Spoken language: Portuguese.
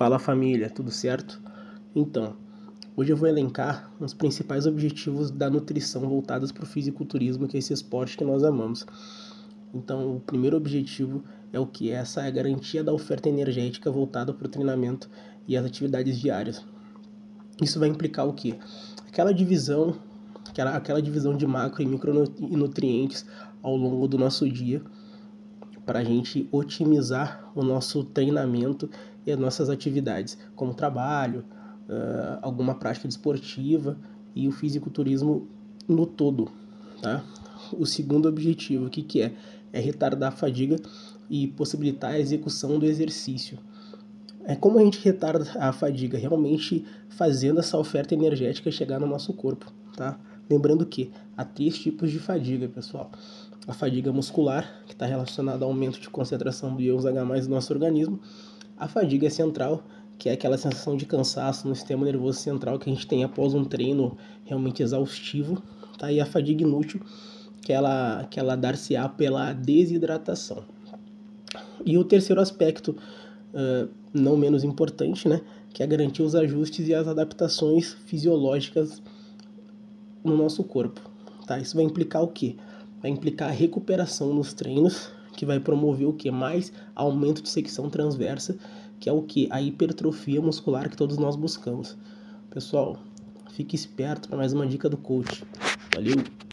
Fala família, tudo certo? Então, hoje eu vou elencar os principais objetivos da nutrição voltados para o fisiculturismo, que é esse esporte que nós amamos. Então, o primeiro objetivo é o que? Essa é a garantia da oferta energética voltada para o treinamento e as atividades diárias. Isso vai implicar o que? Aquela divisão, aquela, aquela divisão de macro e micronutrientes ao longo do nosso dia para a gente otimizar o nosso treinamento e as nossas atividades, como trabalho, uh, alguma prática desportiva e o fisiculturismo no todo. Tá? O segundo objetivo, o que, que é? É retardar a fadiga e possibilitar a execução do exercício. É como a gente retarda a fadiga, realmente fazendo essa oferta energética chegar no nosso corpo, tá? Lembrando que há três tipos de fadiga, pessoal. A fadiga muscular, que está relacionada ao aumento de concentração do íons H+, no nosso organismo. A fadiga central, que é aquela sensação de cansaço no sistema nervoso central que a gente tem após um treino realmente exaustivo. Tá? E a fadiga inútil, que ela, que ela dar-se-á pela desidratação. E o terceiro aspecto, uh, não menos importante, né, que é garantir os ajustes e as adaptações fisiológicas no nosso corpo. Tá? Isso vai implicar o quê? Vai implicar recuperação nos treinos, que vai promover o que? Mais aumento de secção transversa, que é o que? A hipertrofia muscular que todos nós buscamos. Pessoal, fique esperto para mais uma dica do coach. Valeu!